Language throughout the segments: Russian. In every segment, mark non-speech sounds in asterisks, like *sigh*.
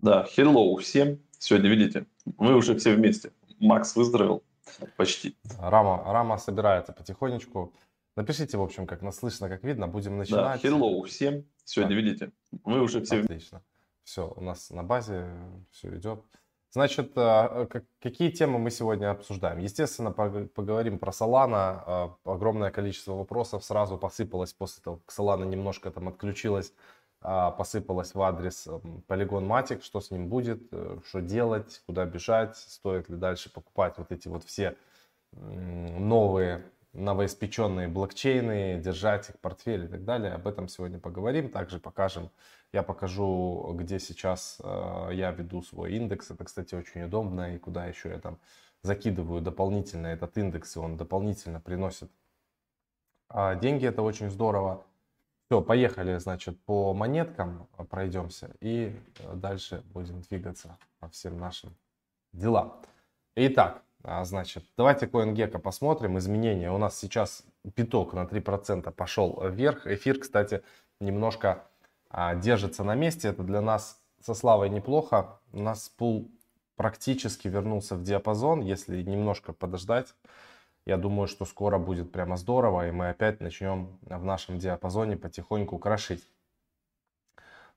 Да, hello всем. Сегодня, видите, мы уже все вместе. Макс выздоровел почти. Рама, Рама собирается потихонечку. Напишите, в общем, как нас слышно, как видно. Будем начинать. Да, hello всем. Сегодня, Так. видите, мы уже все. Отлично. Все, у нас на базе все идет. Значит, как- какие темы мы сегодня обсуждаем? Естественно, пог- поговорим про Solana. А, Огромное количество вопросов сразу посыпалось после того, как Solana немножко там отключилась, а, посыпалось в адрес м, Polygon Matic, что с ним будет, э, что делать, куда бежать, стоит ли дальше покупать вот эти вот все новые новоиспеченные блокчейны, держать их в портфеле и так далее. Об этом сегодня поговорим. Также покажем, я покажу, где сейчас э, я веду свой индекс. Это, кстати, очень удобно. И куда еще я там закидываю дополнительно этот индекс, и он дополнительно приносит а, деньги. Это очень здорово. Все, поехали, значит, по монеткам э, пройдемся и э, дальше будем двигаться по всем нашим делам. Итак, а, значит, давайте CoinGecko посмотрим. Изменения. У нас сейчас пяток на 3% пошел вверх. Эфир, кстати, немножко а, держится на месте. Это для нас со Славой неплохо. У нас пул практически вернулся в диапазон. Если немножко подождать, я думаю, что скоро будет прямо здорово. И мы опять начнем в нашем диапазоне потихоньку крошить.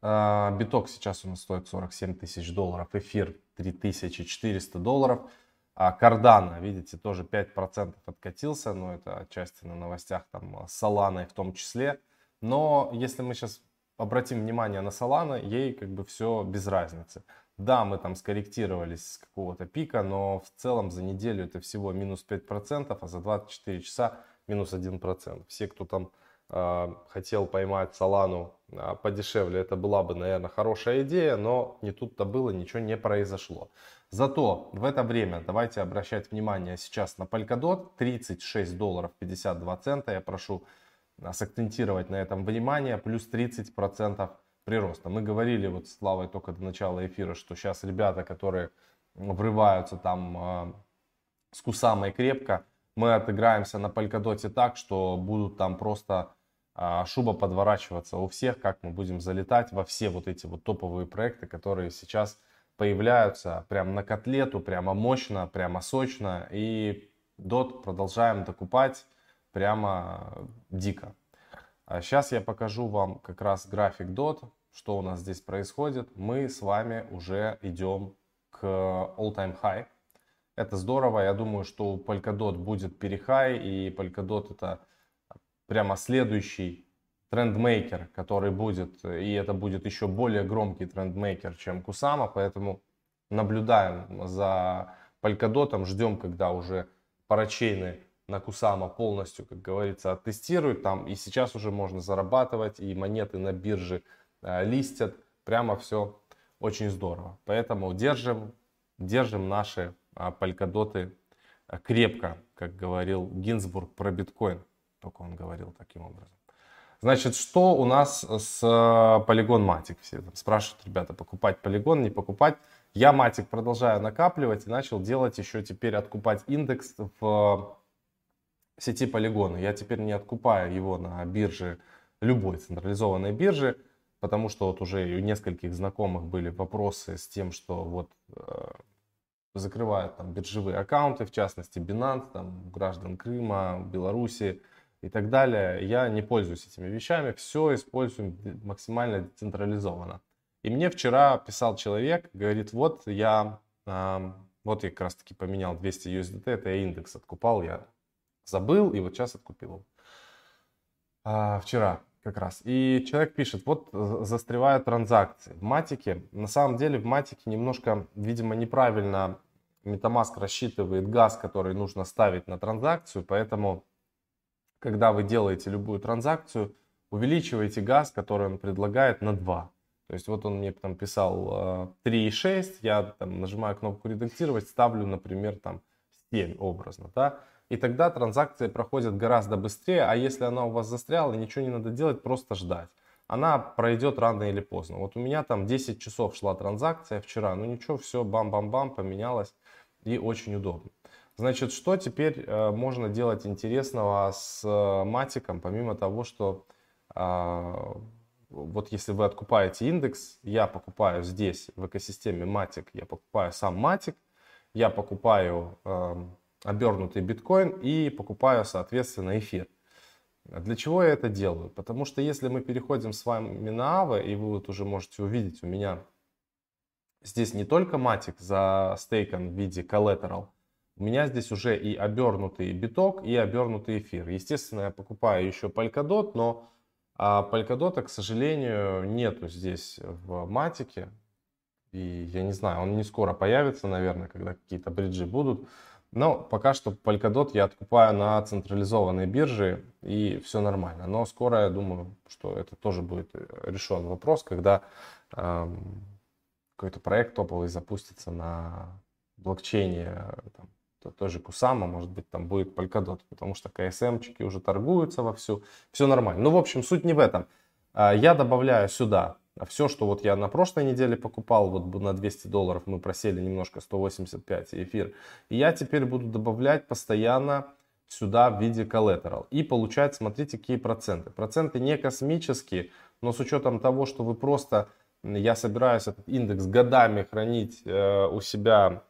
А, Биток сейчас у нас стоит 47 тысяч долларов, эфир 3400 долларов. А Кардана, видите, тоже 5% откатился, но это отчасти на новостях там с Соланой в том числе. Но если мы сейчас обратим внимание на Solana, ей как бы все без разницы. Да, мы там скорректировались с какого-то пика, но в целом за неделю это всего минус 5%, а за 24 часа минус 1%. Все, кто там э, хотел поймать Солану э, подешевле, это была бы, наверное, хорошая идея, но не тут-то было, ничего не произошло. Зато в это время давайте обращать внимание сейчас на Polkadot, 36 долларов 52 цента, я прошу а, сакцентировать на этом внимание, плюс 30% прироста. Мы говорили вот с Славой только до начала эфира, что сейчас ребята, которые врываются там э, с Кусамой крепко, мы отыграемся на Polkadot так, что будут там просто а, шуба подворачиваться у всех, как мы будем залетать во все вот эти вот топовые проекты, которые сейчас появляются прям на котлету, прямо мощно, прямо сочно. И DOT продолжаем докупать прямо дико. А сейчас я покажу вам как раз график DOT, что у нас здесь происходит. Мы с вами уже идем к all-time high. Это здорово. Я думаю, что у Polkadot будет перехай, и Polkadot это прямо следующий трендмейкер, который будет, и это будет еще более громкий трендмейкер, чем Кусама, поэтому наблюдаем за Polkadot, ждем, когда уже парачейны на Кусама полностью, как говорится, оттестируют там, и сейчас уже можно зарабатывать, и монеты на бирже э, листят, прямо все очень здорово. Поэтому держим, держим наши а, полькодоты а, крепко, как говорил Гинзбург про биткоин, только он говорил таким образом. Значит, что у нас с Polygon Matic? Все там спрашивают, ребята, покупать Polygon, не покупать. Я Matic продолжаю накапливать и начал делать еще теперь откупать индекс в сети Polygon. Я теперь не откупаю его на бирже, любой централизованной бирже, потому что вот уже у нескольких знакомых были вопросы с тем, что вот э, закрывают там биржевые аккаунты, в частности Binance, там граждан Крыма, Беларуси и так далее. Я не пользуюсь этими вещами, все использую максимально децентрализованно. И мне вчера писал человек, говорит, вот я, э, вот я как раз таки поменял 200 USDT, это я индекс откупал, я забыл и вот сейчас откупил. А, вчера как раз. И человек пишет, вот застревают транзакции. В матике, на самом деле в матике немножко, видимо, неправильно MetaMask рассчитывает газ, который нужно ставить на транзакцию, поэтому, когда вы делаете любую транзакцию, увеличивайте газ, который он предлагает на 2. То есть вот он мне там писал 3,6, я там нажимаю кнопку редактировать, ставлю, например, там 7 образно, да, и тогда транзакции проходят гораздо быстрее, а если она у вас застряла, ничего не надо делать, просто ждать. Она пройдет рано или поздно. Вот у меня там 10 часов шла транзакция вчера, ну ничего, все бам-бам-бам поменялось и очень удобно. Значит, что теперь э, можно делать интересного с э, матиком, помимо того, что э, вот если вы откупаете индекс, я покупаю здесь в экосистеме Matic, я покупаю сам Matic, я покупаю э, обернутый биткоин и покупаю, соответственно, эфир. Для чего я это делаю? Потому что если мы переходим с вами на AVA, и вы вот уже можете увидеть, у меня здесь не только Matic за стейком в виде collateral, у меня здесь уже и обернутый биток, и обернутый эфир. Естественно, я покупаю еще Polkadot, но а Polkadot, к сожалению, нету здесь в матике. И я не знаю, он не скоро появится, наверное, когда какие-то бриджи будут. Но пока что Polkadot я откупаю на централизованной бирже и все нормально. Но скоро я думаю, что это тоже будет решен вопрос, когда эм, какой-то проект топовый запустится на блокчейне там, тоже Кусама, может быть, там будет Polkadot, потому что КСМчики уже торгуются вовсю, все нормально. Ну, в общем, суть не в этом. А, я добавляю сюда все, что вот я на прошлой неделе покупал, вот на 200 долларов мы просели немножко 185 эфир. И я теперь буду добавлять постоянно сюда в виде collateral. И получать, смотрите, какие проценты. Проценты не космические, но с учетом того, что вы просто, я собираюсь этот индекс годами хранить э, у себя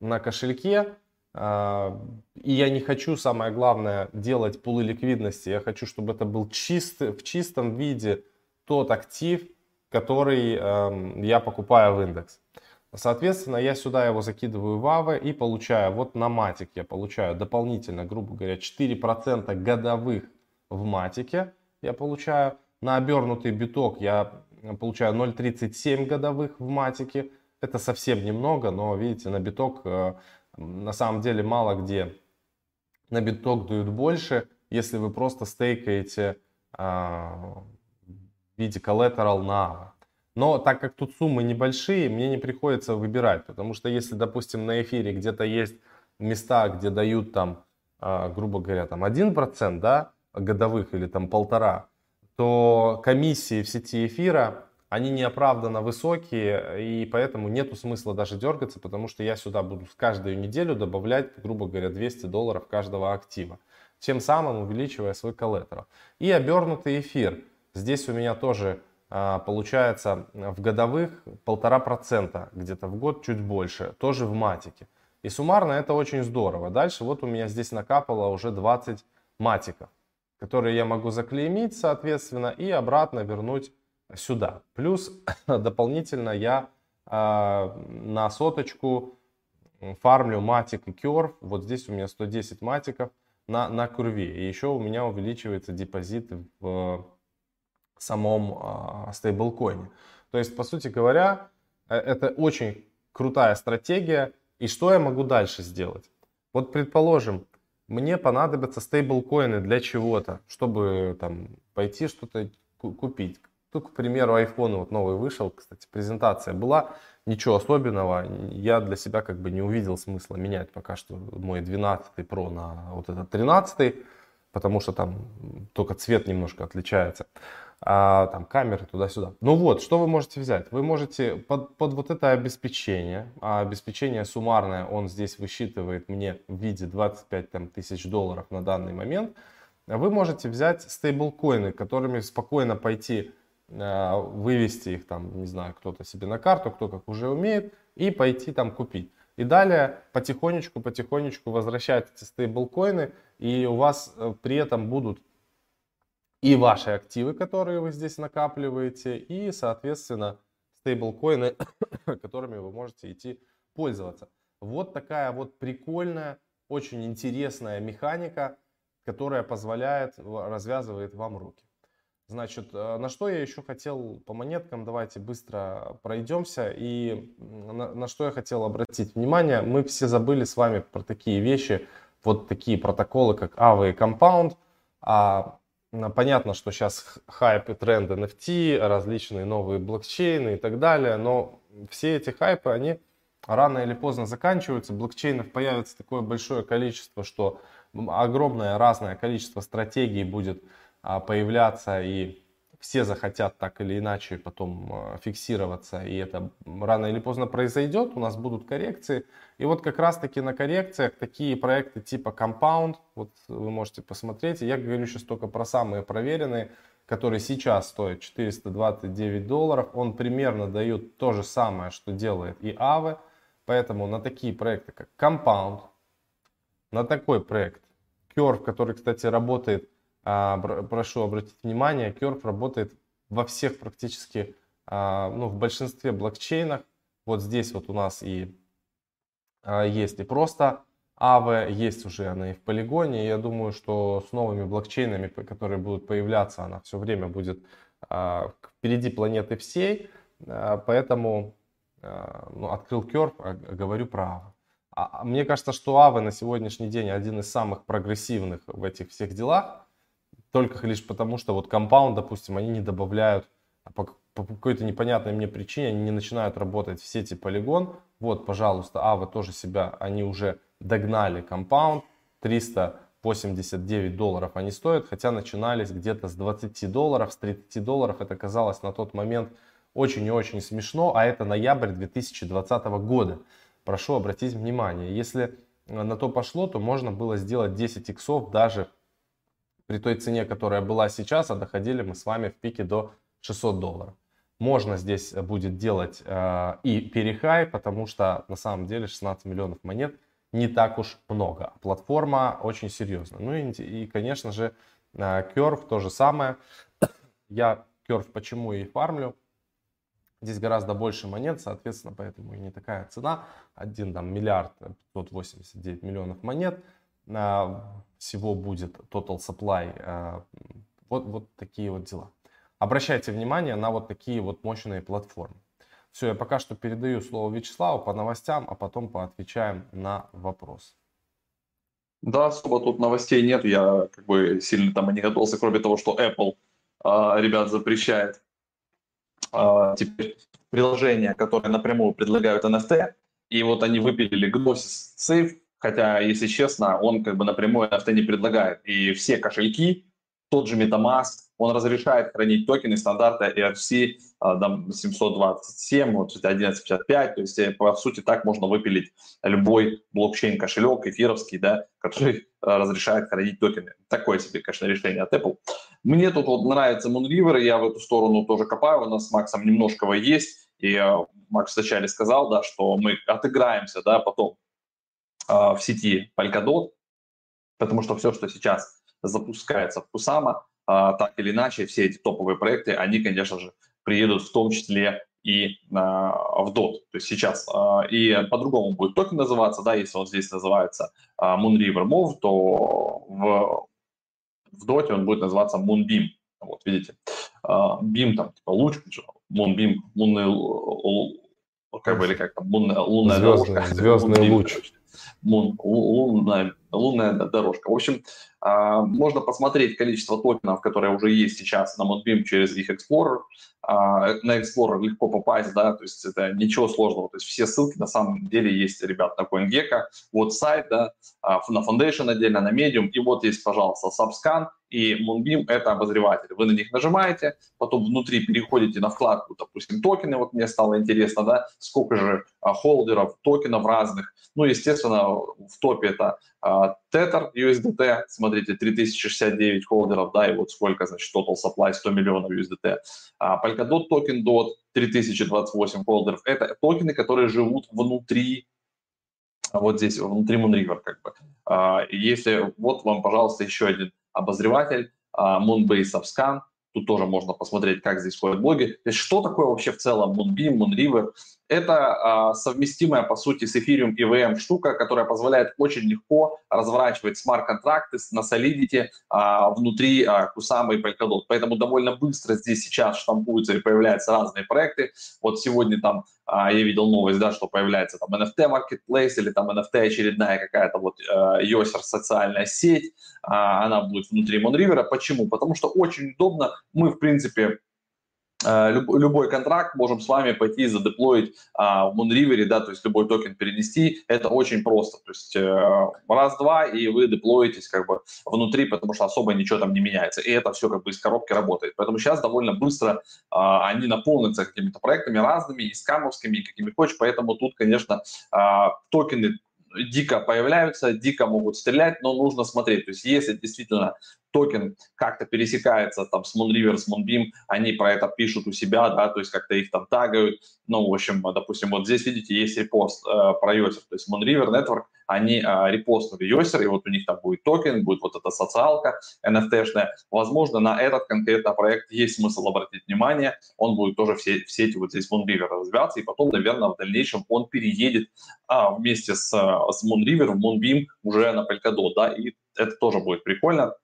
на кошельке, а, и я не хочу, самое главное, делать пулы ликвидности. Я хочу, чтобы это был чист, в чистом виде тот актив, который э, я покупаю в индекс. Соответственно, я сюда его закидываю в АВы и получаю, вот на матик я получаю дополнительно, грубо говоря, 4% годовых в матике я получаю. На обернутый биток я получаю 0,37 годовых в матике. Это совсем немного, но видите, на биток э, на самом деле мало где на биток дают больше, если вы просто стейкаете а, в виде collateral на Но так как тут суммы небольшие, мне не приходится выбирать, потому что если, допустим, на эфире где-то есть места, где дают там, а, грубо говоря, там 1%, да, годовых или там полтора, то комиссии в сети эфира они неоправданно высокие, и поэтому нету смысла даже дергаться, потому что я сюда буду каждую неделю добавлять, грубо говоря, 200 долларов каждого актива, тем самым увеличивая свой коллетерал. И обернутый эфир. Здесь у меня тоже а, получается в годовых полтора процента, где-то в год чуть больше, тоже в матике. И суммарно это очень здорово. Дальше вот у меня здесь накапало уже 20 матиков, которые я могу заклеймить, соответственно, и обратно вернуть сюда. Плюс *coughs* дополнительно я э, на соточку фармлю матик и керв. Вот здесь у меня 110 матиков на, на курве. И еще у меня увеличивается депозит в самом э, стейблкоине. То есть, по сути говоря, э, это очень крутая стратегия. И что я могу дальше сделать? Вот предположим, мне понадобятся стейблкоины для чего-то, чтобы там пойти что-то купить. Тут, к примеру, iPhone вот новый вышел, кстати, презентация была, ничего особенного. Я для себя как бы не увидел смысла менять пока что мой 12 Pro на вот этот 13, потому что там только цвет немножко отличается. А, там камеры туда-сюда. Ну вот, что вы можете взять? Вы можете под, под вот это обеспечение, а обеспечение суммарное он здесь высчитывает мне в виде 25 там, тысяч долларов на данный момент, вы можете взять стейблкоины, которыми спокойно пойти Э, вывести их там, не знаю, кто-то себе на карту, кто как уже умеет, и пойти там купить. И далее потихонечку, потихонечку возвращать эти стейблкоины, и у вас э, при этом будут и ваши активы, которые вы здесь накапливаете, и, соответственно, стейблкоины, *coughs* которыми вы можете идти пользоваться. Вот такая вот прикольная, очень интересная механика, которая позволяет, развязывает вам руки. Значит, э, на что я еще хотел по монеткам, давайте быстро пройдемся. И на, на что я хотел обратить внимание, мы все забыли с вами про такие вещи, вот такие протоколы, как AVA и Compound. А, понятно, что сейчас хайп и тренд NFT, различные новые блокчейны и так далее, но все эти хайпы, они рано или поздно заканчиваются. Блокчейнов появится такое большое количество, что огромное разное количество стратегий будет а, появляться, и все захотят так или иначе потом а, фиксироваться, и это рано или поздно произойдет, у нас будут коррекции. И вот как раз таки на коррекциях такие проекты типа Compound, вот вы можете посмотреть, я говорю сейчас только про самые проверенные, который сейчас стоит 429 долларов, он примерно дает то же самое, что делает и Aave. Поэтому на такие проекты, как Compound, на такой проект Curve, который, кстати, работает, прошу обратить внимание, Curve работает во всех практически, а, ну, в большинстве блокчейнах. Вот здесь вот у нас и а, есть и просто Aave, есть уже она и в полигоне. Я думаю, что с новыми блокчейнами, которые будут появляться, она все время будет впереди планеты всей. Поэтому ну, открыл Curve, говорю про Aave. А, мне кажется, что Aave на сегодняшний день один из самых прогрессивных в этих всех делах. Только лишь потому, что вот Compound, допустим, они не добавляют а по, по какой-то непонятной мне причине, они не начинают работать в сети Polygon. Вот, пожалуйста, Aave тоже себя, они уже догнали Compound. 389 долларов они стоят, хотя начинались где-то с 20 долларов, с 30 долларов. Это казалось на тот момент очень и очень смешно, а это ноябрь 2020 года прошу обратить внимание, если э, на то пошло, то можно было сделать 10 иксов даже при той цене, которая была сейчас, а доходили мы с вами в пике до 600 долларов. Можно здесь будет делать э, и перехай, потому что на самом деле 16 миллионов монет не так уж много. Платформа очень серьезная. Ну и, и конечно же, э, Curve то же самое. Я Curve почему и фармлю? Здесь гораздо больше монет, соответственно, поэтому и не такая цена. Один там миллиард 589 миллионов монет. А, всего будет total supply. А, вот, вот такие вот дела. Обращайте внимание на вот такие вот мощные платформы. Все, я пока что передаю слово Вячеславу по новостям, а потом поотвечаем на вопрос. Да, особо тут новостей нет. Я как бы сильно там и не готовился, кроме того, что Apple, э, ребят, запрещает а, теперь приложения, которые напрямую предлагают NFT, и вот они выпилили Gnosis Safe, хотя, если честно, он как бы напрямую NFT не предлагает. И все кошельки, тот же MetaMask, он разрешает хранить токены стандарта ERC 727, вот 1155, то есть э, по сути так можно выпилить любой блокчейн-кошелек эфировский, да, который э, разрешает хранить токены. Такое себе, конечно, решение от Apple. Мне тут вот нравится Moonriver, я в эту сторону тоже копаю, у нас с Максом немножко есть, и э, Макс вначале сказал, да, что мы отыграемся, да, потом в сети Polkadot, потому что все, что сейчас запускается в Kusama, а, так или иначе, все эти топовые проекты, они, конечно же, приедут в том числе и а, в DOT. То есть сейчас а, и по-другому будет токен называться, да, если он здесь называется Moonriver Move, то в, в DOT он будет называться Moonbeam. Вот, видите, Beam там, типа луч, Moonbeam, лунный, как бы, или как там, лунная, лунная звездный, дорожка. *laughs* Звездный Moonbeam, луч. Короче. Moon, лунная, лунная дорожка. В общем, можно посмотреть количество токенов, которые уже есть сейчас на Moonbeam через их Explorer. А, на Explorer легко попасть, да, то есть это ничего сложного. То есть все ссылки на самом деле есть, ребят, на CoinGecko. Вот сайт, да, а, на Foundation отдельно, на Medium. И вот есть, пожалуйста, Subscan и Moonbeam — это обозреватель. Вы на них нажимаете, потом внутри переходите на вкладку, допустим, токены. Вот мне стало интересно, да, сколько же холдеров, токенов разных. Ну, естественно, в топе это Tether USDT, смотрите, 3069 холдеров, да, и вот сколько, значит, total supply 100 миллионов USDT. А Polkadot токен DOT 3028 холдеров. Это токены, которые живут внутри вот здесь, внутри Moonriver, как бы. А, если, вот вам, пожалуйста, еще один обозреватель, а, Moonbase Subscan, тут тоже можно посмотреть, как здесь ходят блоги. То есть что такое вообще в целом Moonbeam, Moonriver? Это а, совместимая, по сути, с Ethereum EVM штука, которая позволяет очень легко разворачивать смарт-контракты на Solidity а, внутри а, Kusama и Polkadot. Поэтому довольно быстро здесь сейчас штампуются и появляются разные проекты. Вот сегодня там а, я видел новость, да, что появляется там NFT Marketplace или там NFT очередная какая-то вот Йосер социальная сеть. Она будет внутри Monriver. Почему? Потому что очень удобно. Мы, в принципе, любой контракт можем с вами пойти задеплоить а, в Moonriver, да, то есть любой токен перенести, это очень просто, то есть э, раз-два, и вы деплоитесь как бы внутри, потому что особо ничего там не меняется, и это все как бы из коробки работает, поэтому сейчас довольно быстро а, они наполнятся какими-то проектами разными, и скамовскими, и какими хочешь, поэтому тут, конечно, а, токены дико появляются, дико могут стрелять, но нужно смотреть. То есть если действительно токен как-то пересекается там с Moonriver, с Moonbeam, они про это пишут у себя, да, то есть как-то их там тагают. Ну, в общем, допустим, вот здесь, видите, есть репост э, про Йосер, то есть Moonriver Network, они э, репостнули Йосер, и вот у них там будет токен, будет вот эта социалка NFT-шная. Возможно, на этот конкретно проект есть смысл обратить внимание, он будет тоже все, все эти вот здесь Moonriver развиваться, и потом, наверное, в дальнейшем он переедет а, вместе с, с Moonriver в Moonbeam уже на Polkadot, да, и это тоже будет прикольно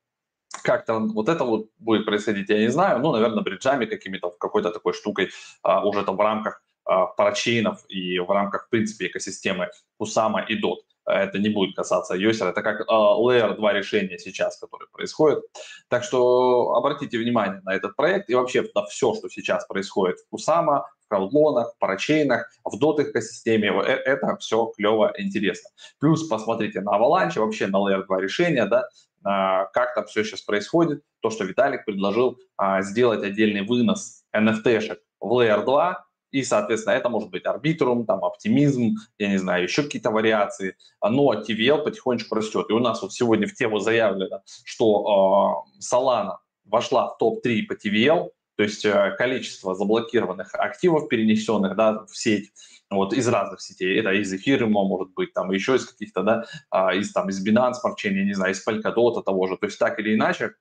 как там вот это вот будет происходить, я не знаю. Ну, наверное, бриджами какими-то, какой-то такой штукой а, уже там в рамках а, парачейнов и в рамках, в принципе, экосистемы Kusama и DOT. Это не будет касаться Йосера. Это как а, Layer 2 решения сейчас, которые происходят. Так что обратите внимание на этот проект и вообще на все, что сейчас происходит в в краудлонах, парачейнах, в DOT экосистеме. Э, это все клево интересно. Плюс посмотрите на Avalanche, вообще на Layer 2 решения, да, а, как там все сейчас происходит. То, что Виталик предложил а, сделать отдельный вынос NFT-шек в Layer 2, и, соответственно, это может быть арбитрум, там, оптимизм, я не знаю, еще какие-то вариации. Но TVL потихонечку растет. И у нас вот сегодня в тему заявлено, что э, Solana вошла в топ-3 по TVL, то есть э, количество заблокированных активов, перенесенных да, в сеть, вот из разных сетей. Это из эфириума, может быть, там еще из каких-то, да, а, из, там, из Binance Smart не знаю, из Polkadot того же. То есть так или иначе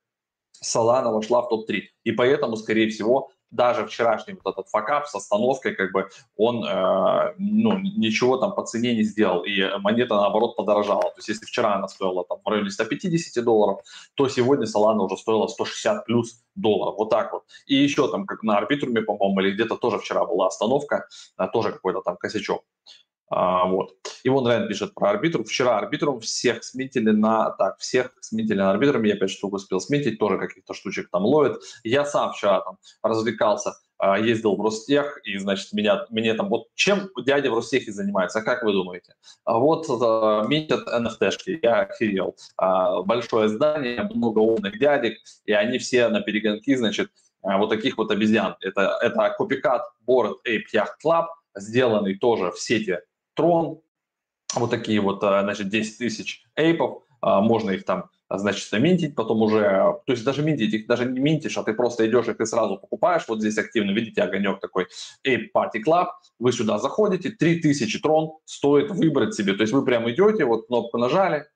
Solana вошла в топ-3. И поэтому, скорее всего, даже вчерашний вот этот факап с остановкой, как бы он э, ну, ничего там по цене не сделал, и монета наоборот подорожала. То есть если вчера она стоила там в районе 150 долларов, то сегодня Solana уже стоила 160 плюс долларов, вот так вот. И еще там как на арбитруме, по-моему, или где-то тоже вчера была остановка, а, тоже какой-то там косячок. А, вот. И вон Рен пишет про арбитру. Вчера арбитрум всех сметили на... Так, всех сметили на арбитрами. Я 5 штук успел сметить, тоже каких-то штучек там ловит. Я сам вчера там развлекался, а, ездил в Ростех, и, значит, меня, мне там... Вот чем дядя в Ростехе занимается, а как вы думаете? А вот метят NFT-шки, я охерел. Большое здание, много умных дядек, и они все на перегонки, значит, вот таких вот обезьян. Это, это копикат Bored Ape Yacht Club, сделанный тоже в сети Трон, вот такие вот, э, значит, 10 тысяч эйпов, а, можно их там, значит, минтить, потом уже, то есть даже минтить их даже не минтишь, а ты просто идешь и сразу покупаешь, вот здесь активно, видите, огонек такой, Ape Party Club, вы сюда заходите, 3000 трон стоит выбрать себе, то есть вы прям идете, вот кнопку нажали,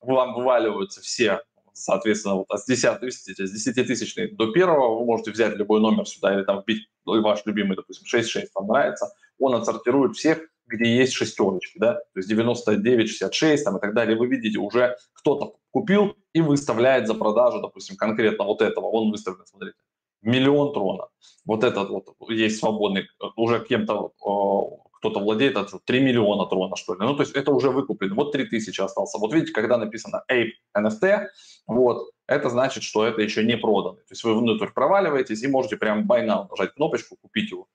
вам вываливаются все соответственно, вот с 10, с 10 тысячной до первого. Вы можете взять любой номер сюда или там вбить ваш любимый, допустим, 6.6 вам нравится, он отсортирует всех, где есть шестерочки, да, то есть 99, 66 там, и так далее, вы видите, уже кто-то купил и выставляет за продажу, допустим, конкретно вот этого, он выставлен, смотрите, миллион трона. Вот этот вот есть свободный, уже кем-то кто-то владеет, это 3 миллиона трона, что ли. Ну, то есть это уже выкуплено. Вот 3 тысячи остался. Вот видите, когда написано Ape NFT, вот, это значит, что это еще не продано. То есть вы внутрь проваливаетесь и можете прям buy now нажать кнопочку, купить его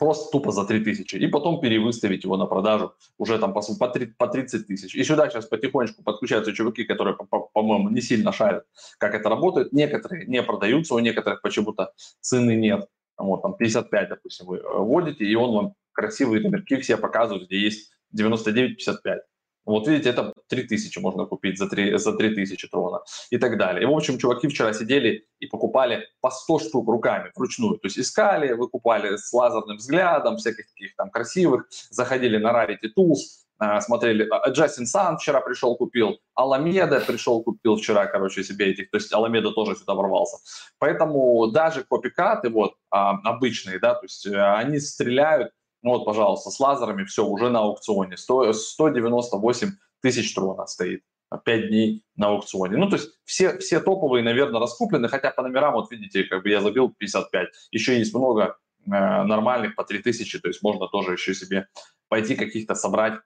просто тупо за 3000, и потом перевыставить его на продажу уже там по, по, 3, по 30 тысяч. И сюда сейчас потихонечку подключаются чуваки, которые, по-моему, не сильно шарят, как это работает. Некоторые не продаются, у некоторых почему-то цены нет. Вот, там 55, допустим, вы э, вводите, и он вам красивые номерки все показывают, где есть 99-55. Вот видите, это 3000 можно купить за, 3, за 3000 трона и так далее. И, в общем, чуваки вчера сидели и покупали по 100 штук руками вручную. То есть искали, выкупали с лазерным взглядом, всяких таких там красивых, заходили на Rarity Tools, а, смотрели. А, Джастин Сан вчера пришел, купил. Аламеда пришел, купил вчера, короче, себе этих. То есть Аламеда тоже сюда ворвался. Поэтому даже копикаты вот а, обычные, да, то есть э, они стреляют ну вот, пожалуйста, с лазерами все уже на аукционе. 100, 198 тысяч трона стоит. 5 дней на аукционе. Ну, то есть все, все топовые, наверное, раскуплены, хотя по номерам, вот видите, как бы я забил 55. Еще есть много э, нормальных по 3000, то есть можно тоже еще себе пойти каких-то собрать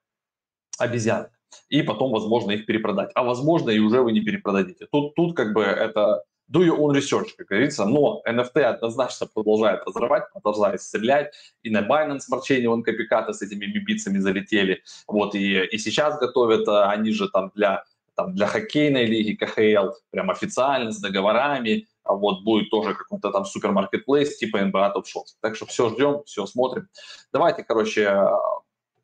обезьян и потом, возможно, их перепродать. А возможно, и уже вы не перепродадите. Тут, тут как бы это do your own research, как говорится, но NFT однозначно продолжает разрывать, продолжает стрелять, и на Binance Smart вон копикаты с этими бибицами залетели, вот, и, и сейчас готовят, а, они же там для, там для хоккейной лиги КХЛ, прям официально, с договорами, а вот будет тоже какой-то там супермаркетплейс типа NBA Top Shots. Так что все ждем, все смотрим. Давайте, короче,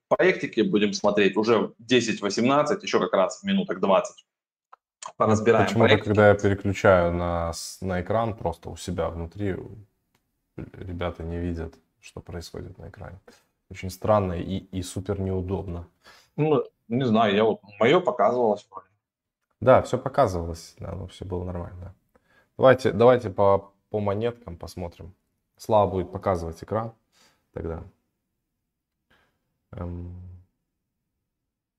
проектики будем смотреть уже 10-18, еще как раз минуток 20. Поразбираем Почему-то, проектики. когда я переключаю на, на экран, просто у себя внутри ребята не видят, что происходит на экране. Очень странно и, и супер неудобно. Ну, не знаю, я вот, мое показывалось Да, все показывалось, да, но все было нормально. Да. Давайте, давайте по, по монеткам посмотрим. Слава будет показывать экран тогда. Эм...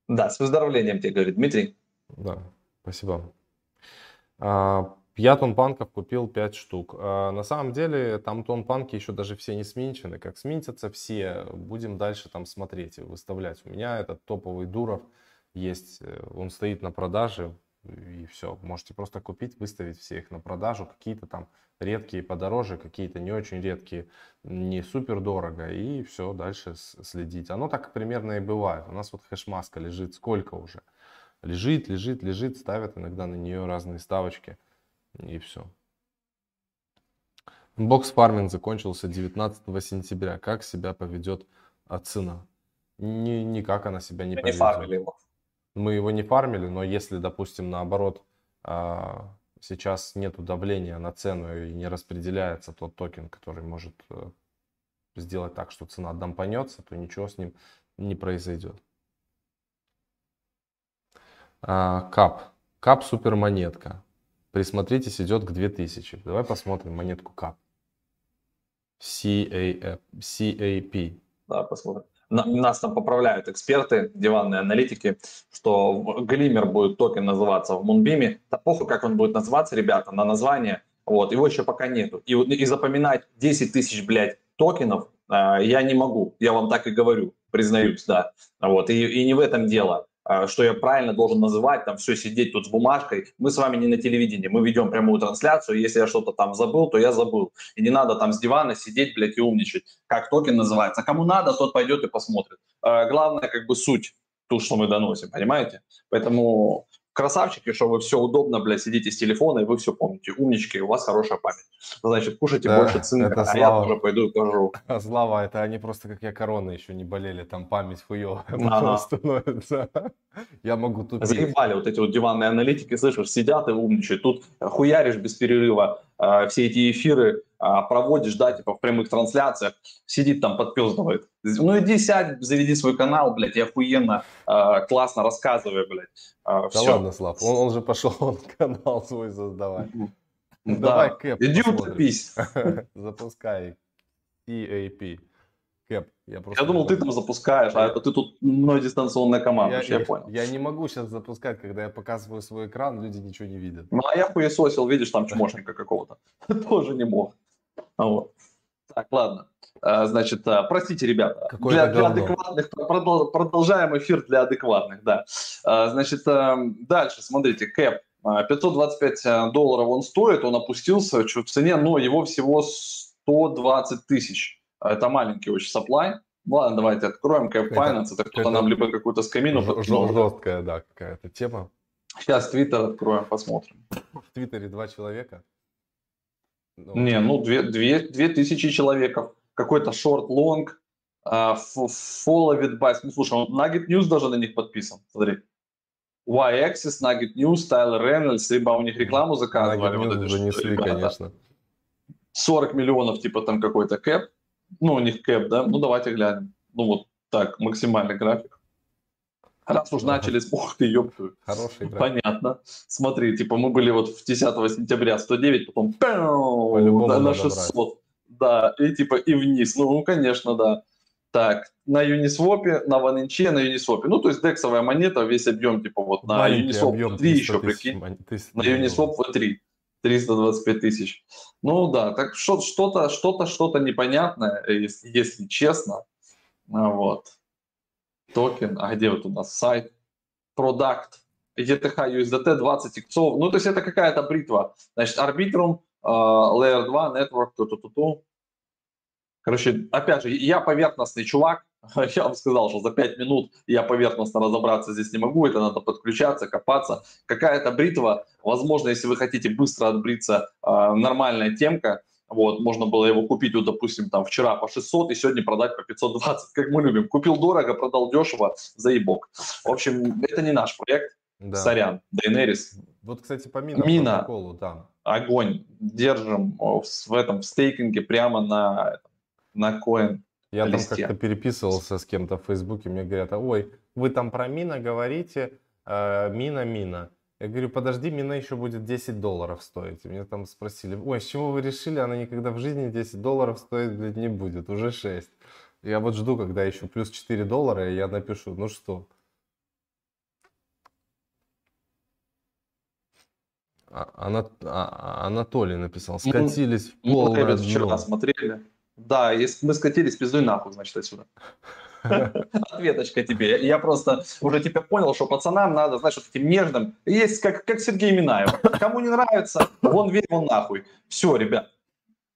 Да, с выздоровлением тебе говорит Дмитрий. Да, спасибо. А, я тонпанков купил 5 штук. А, на самом деле там тонпанки еще даже все не сминчены. Как сминтятся все, будем дальше там смотреть и выставлять. У меня этот топовый Дуров есть, э, он стоит на продаже и все. Можете просто купить, выставить все их на продажу. Какие-то там редкие подороже, какие-то не очень редкие, не супер дорого. И все, дальше следить. Оно так примерно и бывает. У нас вот хэшмаска лежит сколько уже? Лежит, лежит, лежит, ставят иногда на нее разные ставочки. И все. Box farming закончился 19 сентября. Как себя поведет цена? Ни, никак она себя не Мы поведет. Не фармили. Мы его не фармили, но если, допустим, наоборот, а, сейчас нет давления на цену и не распределяется тот токен, который может э, сделать так, что цена дампанется, то ничего с ним не произойдет. А, Cap. Cap супермонетка. Присмотритесь, идет к 2000. Давай посмотрим монетку CAP. CAP. Да, посмотрим. Нас там поправляют эксперты, диванные аналитики, что Glimmer будет токен называться в Moonbeam е. Да похуй, как он будет называться, ребята, на название. Вот, его еще пока нету. И, и запоминать 10 тысяч, блядь, токенов э, я не могу. Я вам так и говорю, признаюсь, да. Вот, и, и не в этом дело. А, что я правильно должен называть, там все сидеть тут с бумажкой. Мы с вами не на телевидении, мы ведем прямую трансляцию, если я что-то там забыл, то я забыл. И не надо там с дивана сидеть, блядь, и умничать, как токен называется. Кому надо, тот пойдет и посмотрит. А, главное, как бы суть, ту, что мы доносим, понимаете? Поэтому красавчики, что вы все удобно, блядь, сидите с телефона, и вы все помните. Умнички, у вас хорошая память. Значит, кушайте да, больше цинка, а слава. я тоже пойду и пожру. *laughs* Слава, это они просто, как я, короны еще не болели, там память хуевая ага. становится. *laughs* Я могу тупить. Заебали вот эти вот диванные аналитики, слышишь, сидят и умничают. Тут хуяришь без перерыва э, все эти эфиры, э, проводишь, да, типа в прямых трансляциях, сидит там, подпездывает. Ну иди сядь, заведи свой канал, блядь, и охуенно, э, классно рассказывай, блядь. Э, да все. ладно, Слав, он, он же пошел он *laughs* канал свой создавать. Да. Давай кэп Иди утопись. *laughs* Запускай EAP. Кэп. Я, просто я думал, ты там запускаешь, а это ты тут мной дистанционная команда, я, я, я понял. Я не могу сейчас запускать, когда я показываю свой экран, люди ничего не видят. Ну, а я хуесосил, видишь, там чмошника какого-то. *laughs* Тоже не мог. Вот. Так, ладно. А, значит, а, простите, ребята, Какое для, для адекватных, продолжаем эфир для адекватных, да. А, значит, дальше, смотрите, Cap 525 э, долларов он стоит, он опустился чуть в цене, но его всего 120 тысяч. Это маленький очень supply. Ладно, давайте откроем Cap Finance, это, это кто-то нам либо какую-то скамину Жесткая, да, какая-то тема. Сейчас Твиттер откроем, посмотрим. В Твиттере два человека? Ну, Не, ну две, две, две тысячи человеков. Какой-то шорт-лонг, uh, follow it by... Ну, слушай, он Nugget News даже на них подписан, смотри. Y-Axis, Nugget News, Тайлер Рейнольдс, либо у них рекламу заказывали. Nugget вот занесли, ребята. конечно. 40 миллионов, типа там какой-то кэп. Ну, у них кэп, да? Ну, давайте глянем. Ну, вот так, максимальный график. Раз уж начали с ух ты, ёптую. Хороший график. Понятно. Смотри, типа мы были вот в 10 сентября 109, потом пяу, да, на 600. Брать. Да, и типа и вниз. Ну, конечно, да. Так, на Uniswap, на OneInch, на Uniswap. Ну, то есть дексовая монета, весь объем, типа вот на Маленький Uniswap объем 3 еще, прикинь. на Uniswap V3. 325 тысяч. Ну да, так что-то, что-то, что-то непонятное, если, если честно. А, вот. Токен, а где вот у нас сайт? Продукт, ETH USDT 20 иксов. Ну, то есть это какая-то бритва. Значит, Arbitrum, uh, Layer 2, Network, ту-ту-ту-ту. Короче, опять же, я поверхностный чувак, *laughs* я вам сказал, что за 5 минут я поверхностно разобраться здесь не могу, это надо подключаться, копаться. Какая-то бритва, возможно, если вы хотите быстро отбриться, э, нормальная темка, вот, можно было его купить, вот, допустим, там вчера по 600 и сегодня продать по 520, как мы любим. Купил дорого, продал дешево, заебок. В общем, это не наш проект, да. сорян, Дейнерис, Вот, кстати, по Мина, Мина. протоколу, да. Огонь. Держим в, в этом в стейкинге прямо на, на коин. Я там как-то переписывался с кем-то в Фейсбуке, мне говорят, ой, вы там про Мина говорите, э, Мина, Мина. Я говорю, подожди, Мина еще будет 10 долларов стоить. И меня там спросили, ой, с чего вы решили, она никогда в жизни 10 долларов стоить, блядь, не будет, уже 6. Я вот жду, когда еще плюс 4 доллара, и я напишу, ну что. А- Ана- а- Анатолий написал, Ну, скатились в Мы полное вот вчера смотрели. Да, если мы скатились, пиздуй нахуй, значит, отсюда. *laughs* Ответочка тебе. Я просто уже теперь понял, что пацанам надо, знаешь, вот таким нежным. Есть как, как Сергей Минаев. Кому не нравится, вон верь, вон нахуй. Все, ребят.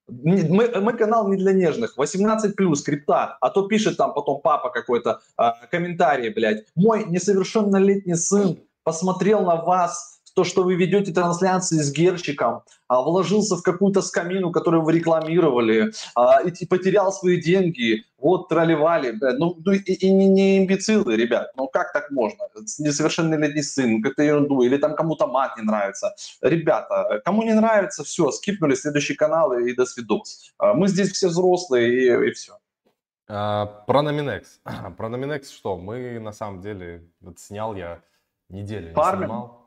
Мы, мы канал не для нежных. 18 плюс, крипта. А то пишет там потом папа какой-то а, комментарий, блядь. Мой несовершеннолетний сын посмотрел на вас, то, что вы ведете трансляции с Герчиком, а, вложился в какую-то скамину, которую вы рекламировали, а, и, и потерял свои деньги, вот тролливали. блядь. Ну, ну и, и не, не имбецилы, ребят, ну как так можно? Несовершеннолетний сын, какую-то ерунду, или там кому-то мат не нравится. Ребята, кому не нравится, все, скипнули следующий канал и, до свидос. А, Мы здесь все взрослые и, и все. А, Про Nominex. *clears throat* Про Nominex что? Мы на самом деле, вот снял я неделю не Фармим? снимал.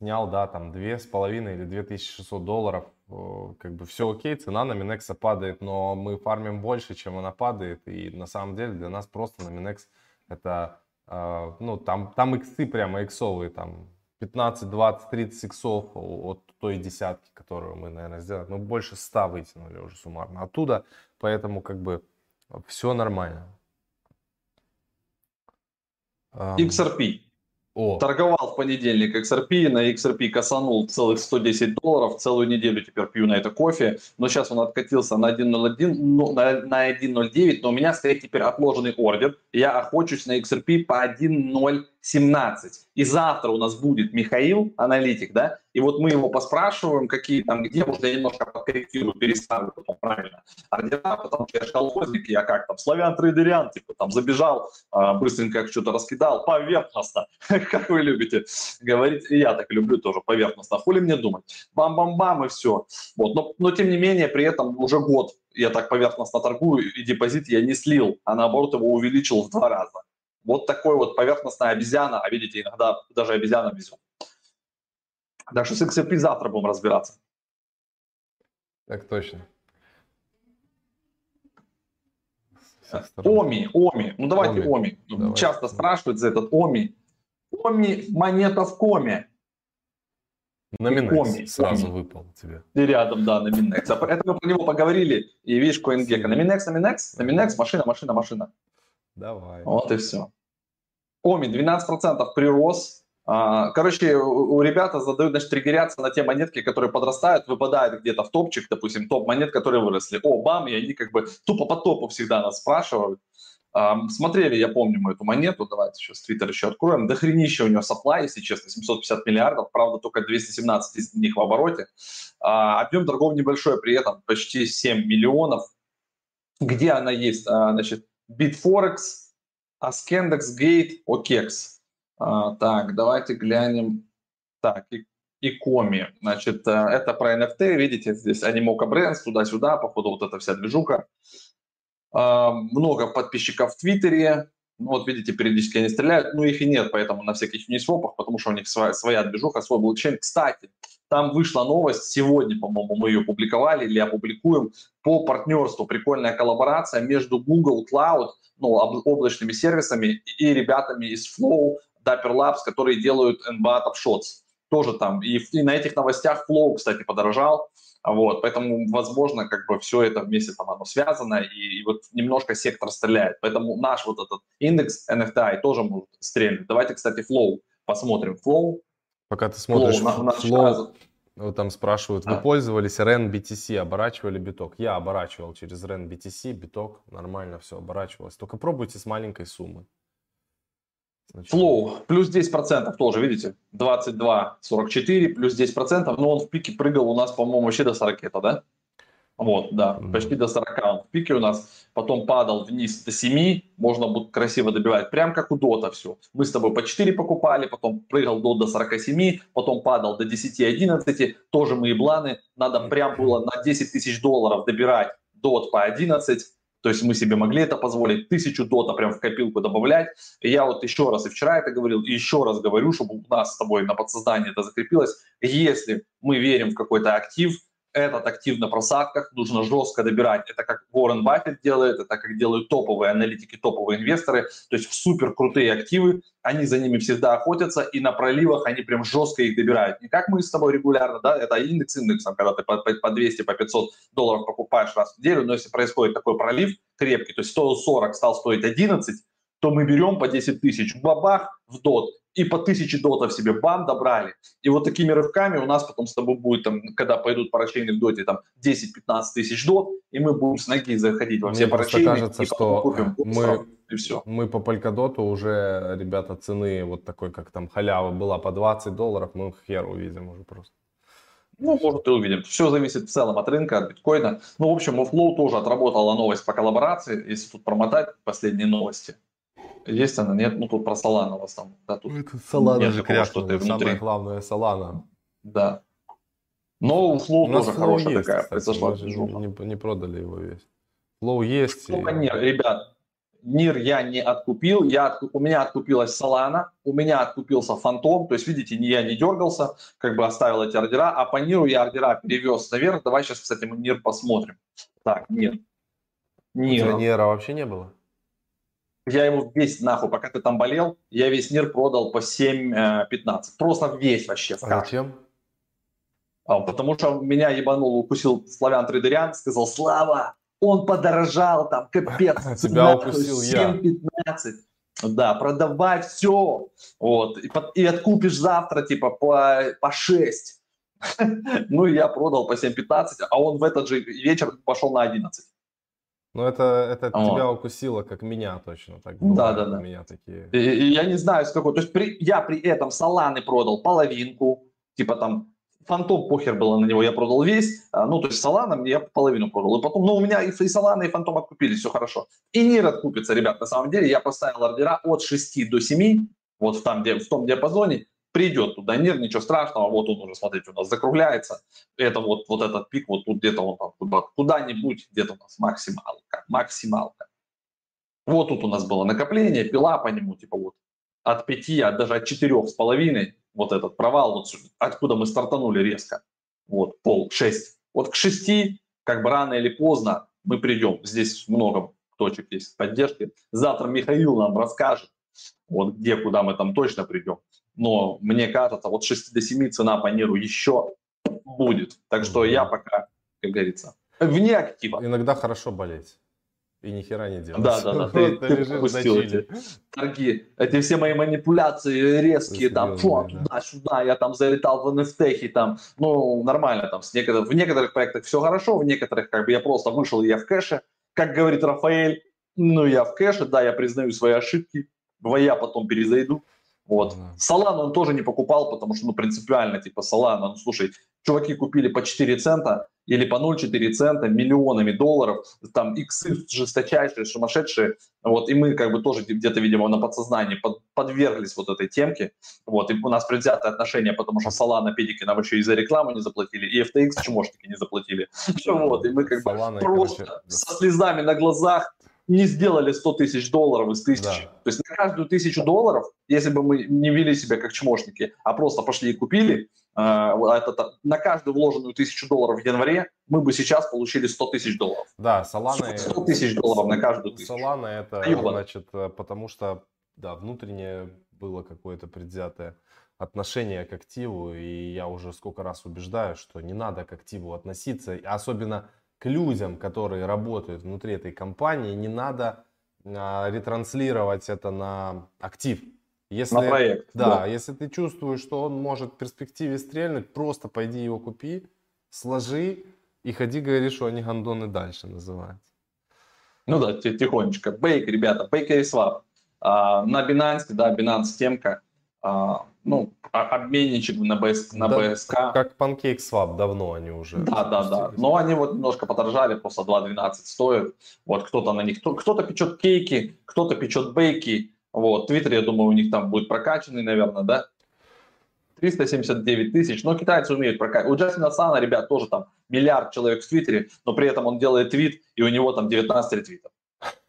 Снял, да, там две с половиной или 2600 долларов. Э, Как бы все окей, цена Nominex падает, но мы фармим больше, чем она падает. И на самом деле для нас просто Nominex это, э, ну, там, там иксы прямо иксовые, там 15, 20, 30 иксов от той десятки, которую мы, наверное, сделали. Мы больше 100 вытянули уже суммарно оттуда, поэтому как бы все нормально. XRP. О, Торговал в понедельник XRP, на XRP косанул целых 110 долларов, целую неделю теперь пью на это кофе, но сейчас он откатился на 1.01, ну, на, на 1.09, но у меня стоит теперь отложенный ордер, я охочусь на XRP по 1.017. И завтра у нас будет Михаил, аналитик, да, и вот мы его поспрашиваем, какие там, где, может, я немножко подкорректирую, переставлю потом правильно ордера, потому что я же колхозник, я как там, славян трейдериан, типа там забежал, а, быстренько что-то раскидал, поверхностно, *laughs* как вы любите говорить, и я так люблю тоже поверхностно, хули мне думать, бам-бам-бам и все. Вот. Но, но тем не менее, при этом уже год я так поверхностно торгую, и депозит я не слил, а наоборот его увеличил в два раза. Вот такой вот поверхностная обезьяна, а видите, иногда даже обезьяна везет. Так что с XRP завтра будем разбираться. так точно. Оми, Оми. Ну давайте Оми. Оми. Давай. Часто спрашивают за этот Оми. Оми монета в коме. Nominex Коми, сразу коми. выпал тебе. И рядом, да, на Минекс. А Это мы про него поговорили. И видишь, CoinGecko. На Минекс, на Минекс, на Минекс, машина, машина, машина. Давай. Вот и все. Оми 12% прирос. А, Короче, у ребята задают, значит, триггерятся на те монетки, которые подрастают, выпадают где-то в топчик, допустим, топ монет, которые выросли. О, бам, и они как бы тупо по топу всегда нас спрашивают. Ам, Смотрели, я помню, мы эту монету, давайте сейчас Твиттер еще откроем. Дохренища у нее supply, если честно, 750 миллиардов, правда, только 217 из них в обороте. А, Объем торгов небольшой, при этом почти 7 миллионов. Где она есть? А, Значит, Bitforex, Ascendex, Gate, OKEX. А, Так, давайте глянем. Так, и, и Коми. Значит, э, это про NFT, видите, здесь Animoca Brands, туда-сюда, походу вот эта вся движуха. А, Много подписчиков в Твиттере. Ну, вот видите, периодически они стреляют, но их и нет, поэтому на всяких юнисвопах, потому что у них своя, своя движуха, свой блокчейн. Кстати, там вышла новость, сегодня, по-моему, мы ее публиковали или опубликуем, по партнерству. Прикольная коллаборация между Google Cloud, ну, об- облачными сервисами и ребятами из Flow, Dapper Labs, которые делают NBA Top Shots. Тоже там. И, и на этих новостях Flow, кстати, подорожал. Вот, поэтому, возможно, как бы все это вместе там оно связано, и, и вот немножко сектор стреляет. Поэтому наш вот этот индекс NFTI тоже может стрельнуть. Давайте, кстати, Flow посмотрим. Flow, Пока ты Flow, смотришь на- наш Flow, вот там спрашивают, вы А. пользовались REN BTC, оборачивали биток? Я оборачивал через REN BTC, биток, нормально все оборачивалось. Только пробуйте с маленькой суммы. Flow плюс 10% тоже, видите? 22,44 плюс 10%, но он в пике прыгал у нас, по-моему, вообще до 40, да? Вот, да, mm-hmm. почти до 40 он в пике у нас, потом падал вниз до 7, можно будет красиво добивать, прям как у Дота все. Мы с тобой по 4 покупали, потом прыгал до, до 47, потом падал до 10-11, тоже мы и бланы, надо прям было на 10 тысяч долларов добирать Дот по 11, то есть мы себе могли это позволить, тысячу дота прям в копилку добавлять. И я вот еще раз, и вчера это говорил, и еще раз говорю, чтобы у нас с тобой на подсознании это закрепилось. Если мы верим в какой-то актив, этот актив на просадках нужно жестко добирать. Это как Уоррен Баффет делает, это как делают топовые аналитики, топовые инвесторы. То есть в супер крутые активы, они за ними всегда охотятся, и на проливах они прям жестко их добирают. Не как мы с тобой регулярно, да, это индекс индексом, когда ты по, по 200, по 500 долларов покупаешь раз в неделю, но если происходит такой пролив крепкий, то есть стоил 40, стал стоить 11, то мы берем по 10 тысяч, бабах, в дот, и по тысяче дотов себе бам добрали. И вот такими рывками у нас потом с тобой будет, там, когда пойдут парачейны в доте, там 10-15 тысяч дот, и мы будем с ноги заходить во все Мне парачейны. кажется, что купим мы, и все. мы по Polkadot уже, ребята, цены вот такой, как там халява была по 20 долларов, мы хер увидим уже просто. Ну, может, и увидим. Все зависит в целом от рынка, от биткоина. Ну, в общем, у Flow тоже отработала новость по коллаборации. Если тут промотать последние новости, есть она, нет? Ну, тут про у вас там. Да, тут Это Solana нет же такого, что ты крякнула, самое внутри. главное Solana. Да. Но у Flow У тоже Flow хорошая есть, такая произошла движуха. не, не продали его весь. Flow есть. Ну, и- Нир, ребят, Нир я не откупил, я отку- у меня откупилась Solana, у меня откупился Фантом, то есть, видите, не- я не дергался, как бы оставил эти ордера, а по Ниру я ордера перевез наверх. Давай сейчас, кстати, мы Нир посмотрим. Так, Нир. У тебя Нир. Нера вообще не было? Я его весь нахуй, пока ты там болел, я весь Нир продал по 7-15. Просто весь вообще А зачем? А, Потому что меня ебанул, укусил Славян Трейдерян, сказал, Слава, он подорожал, там, капец, *laughs* Тебя цена укусил я. 7-15. Да, продавай все. Вот. И, под- и откупишь завтра, типа, по, по 6. *laughs* Ну, я продал по 7-15, а он в этот же вечер пошел на 11. Ну, это, это Вот. тебя укусило, как меня точно. Так Да, бывает да, у да. меня такие. И, и я не знаю, с какой. То есть при, я при этом Соланы продал половинку, типа там Фантом похер было на него, я продал весь. А, Ну, то есть Солана мне я половину продал. И потом, ну, у меня и, и Солана, и Фантом откупились, все хорошо. И Нир откупится, ребят. На самом деле я поставил ордера от 6 до 7, вот в, там, где, в том диапазоне. Придет туда Нир, ничего страшного. Вот он уже, смотрите, у нас закругляется. Это вот, вот этот пик, вот тут где-то он там, куда- куда-нибудь, где-то у нас максималка, максималка. Вот тут у нас было накопление, пила по нему, типа вот от 5, от, даже от 4 с половиной, вот этот провал, вот откуда мы стартанули резко, вот пол, 6. Вот к 6, как бы рано или поздно мы придем. Здесь много точек есть поддержки. Завтра Михаил нам расскажет, вот где, куда мы там точно придем. Но мне кажется, вот 6 до 7 цена по Ниру еще будет. Так что я пока, как говорится, вне актива. Иногда хорошо болеть. И ни хера не делать. Да, да, да, *laughs* ты- ты пропустил зачили. торги, эти все мои манипуляции резкие, там, да. туда-сюда, я там залетал в NFT, там, ну, нормально, там, с некоторых, в некоторых проектах все хорошо, в некоторых, как бы, я просто вышел, и я в кэше, как говорит Рафаэль, ну, я в кэше, да, я признаю свои ошибки, я потом перезайду, вот. Солану он тоже не покупал, потому что, ну, принципиально, типа, Солана, ну, слушай, чуваки купили по 4 цента или по 0,4 цента миллионами долларов, там иксы жесточайшие, сумасшедшие, вот, и мы как бы тоже где-то, видимо, на подсознании под- подверглись вот этой темке, вот, и у нас предвзятое отношение, потому что Solana, педики нам еще и за рекламу не заплатили, и FTX чмошники не заплатили, *laughs* вот, и мы как бы просто со слезами на глазах не сделали 100 тысяч долларов из тысячи. Да. То есть на каждую тысячу долларов, если бы мы не вели себя как чмошники, а просто пошли и купили, э, это, на каждую вложенную тысячу долларов в январе, мы бы сейчас получили 100 тысяч долларов. Да, Solana... 100 тысяч долларов на каждую тысячу. Solana это, Ёбано. значит, э, потому что, да, внутреннее было какое-то предвзятое отношение к активу, и я уже сколько раз убеждаю, что не надо к активу относиться, особенно к людям, которые работают внутри этой компании, не надо а, ретранслировать это на актив. Если, На проект. Да, если ты чувствуешь, что он может в перспективе стрельнуть, просто пойди его купи, сложи и ходи, говори, что они гандоны дальше называются. Ну да, ти- тихонечко. Бейк, ребята, Baker и Swap. А, на Binance, да, Binance темка. А, ну, обменничек на, БС, на да, БСК. Как PancakeSwap давно они уже. Да, да, да. Но они вот немножко подорожали, просто 2.12 стоят. Вот кто-то на них, кто-то печет кейки, кто-то печет бейки. Вот, Твиттер, я думаю, у них там будет прокачанный, наверное, да? 379 тысяч, но китайцы умеют прокачивать. У Джастина Сана, ребят, тоже там миллиард человек в Твиттере, но при этом он делает твит, и у него там 19 ретвитов.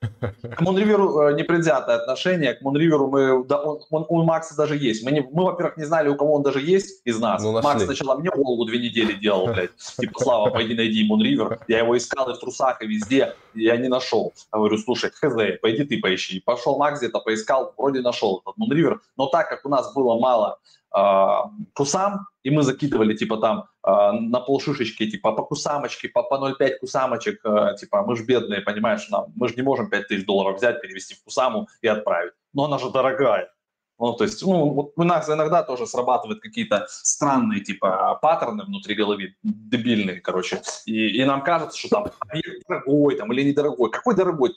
К Монриверу э, непредвзятое отношение. К Монриверу мы, да, он, он, у Макса даже есть. Мы, не, мы, во-первых, не знали, у кого он даже есть из нас. Ну, Макс сначала мне голову две недели делал, блядь. Типа, Слава, пойди найди Монривер. Я его искал и в трусах, и везде. Я не нашел. Я говорю, слушай, хз, пойди ты поищи. Пошел Макс где-то, поискал, вроде нашел этот Монривер. Но так как у нас было мало э, кусам, и мы закидывали, типа, там, на полшишечки, типа, по кусамочке, по, по 0,5 кусамочек, э, типа, мы же бедные, понимаешь, нам, мы же не можем 5 тысяч долларов взять, перевести в кусаму и отправить. Но она же дорогая. Ну, то есть, ну, вот у нас иногда тоже срабатывают какие-то странные, типа, паттерны внутри головы, дебильные, короче. И, и нам кажется, что там дорогой там, или недорогой. Какой дорогой?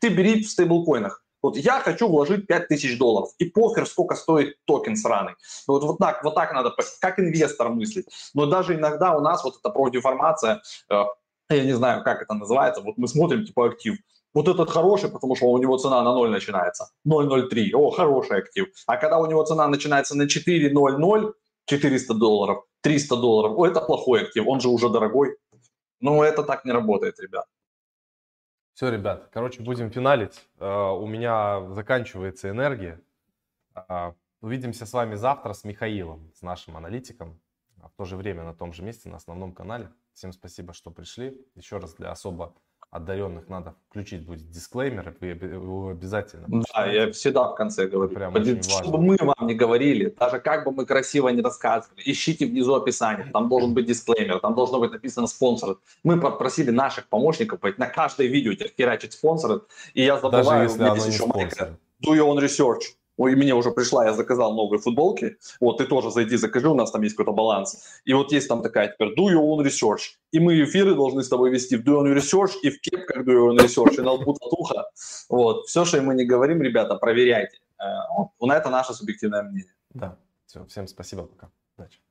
Ты бери в стейблкоинах. Вот я хочу вложить 5000 долларов, и похер, сколько стоит токен сраный. Вот, вот, так, вот так надо, как инвестор мыслить. Но даже иногда у нас вот эта профдеформация, э, я не знаю, как это называется, вот мы смотрим, типа, актив. Вот этот хороший, потому что у него цена на 0 начинается. 0,03. О, хороший актив. А когда у него цена начинается на 4,00, 400 долларов, 300 долларов, о, это плохой актив, он же уже дорогой. Ну, это так не работает, ребят. Все, ребят, короче, будем финалить. Э, у меня заканчивается энергия. Э, увидимся с вами завтра с Михаилом, с нашим аналитиком. А в то же время на том же месте, на основном канале. Всем спасибо, что пришли. Еще раз для особо одаренных надо включить будет дисклеймер, его обязательно. Да, я всегда в конце говорю. Прям Под, что бы мы вам не говорили, даже как бы мы красиво не рассказывали, ищите внизу описание, там должен быть дисклеймер, там должно быть написано спонсор. Мы попросили наших помощников на каждое видео херачить спонсоры, и я забываю, даже если оно еще спонсор. Do your own research. Ой, мне уже пришла, я заказал новые футболки. Вот, ты тоже зайди, закажи, у нас там есть какой-то баланс. И вот есть там такая теперь do your own research. И мы эфиры должны с тобой вести в do your own research и в кепках do your own research, и на лбу татуха. Вот, все, что мы не говорим, ребята, проверяйте. Э, вот, на это наше субъективное мнение. Да, все, всем спасибо, пока. Удачи.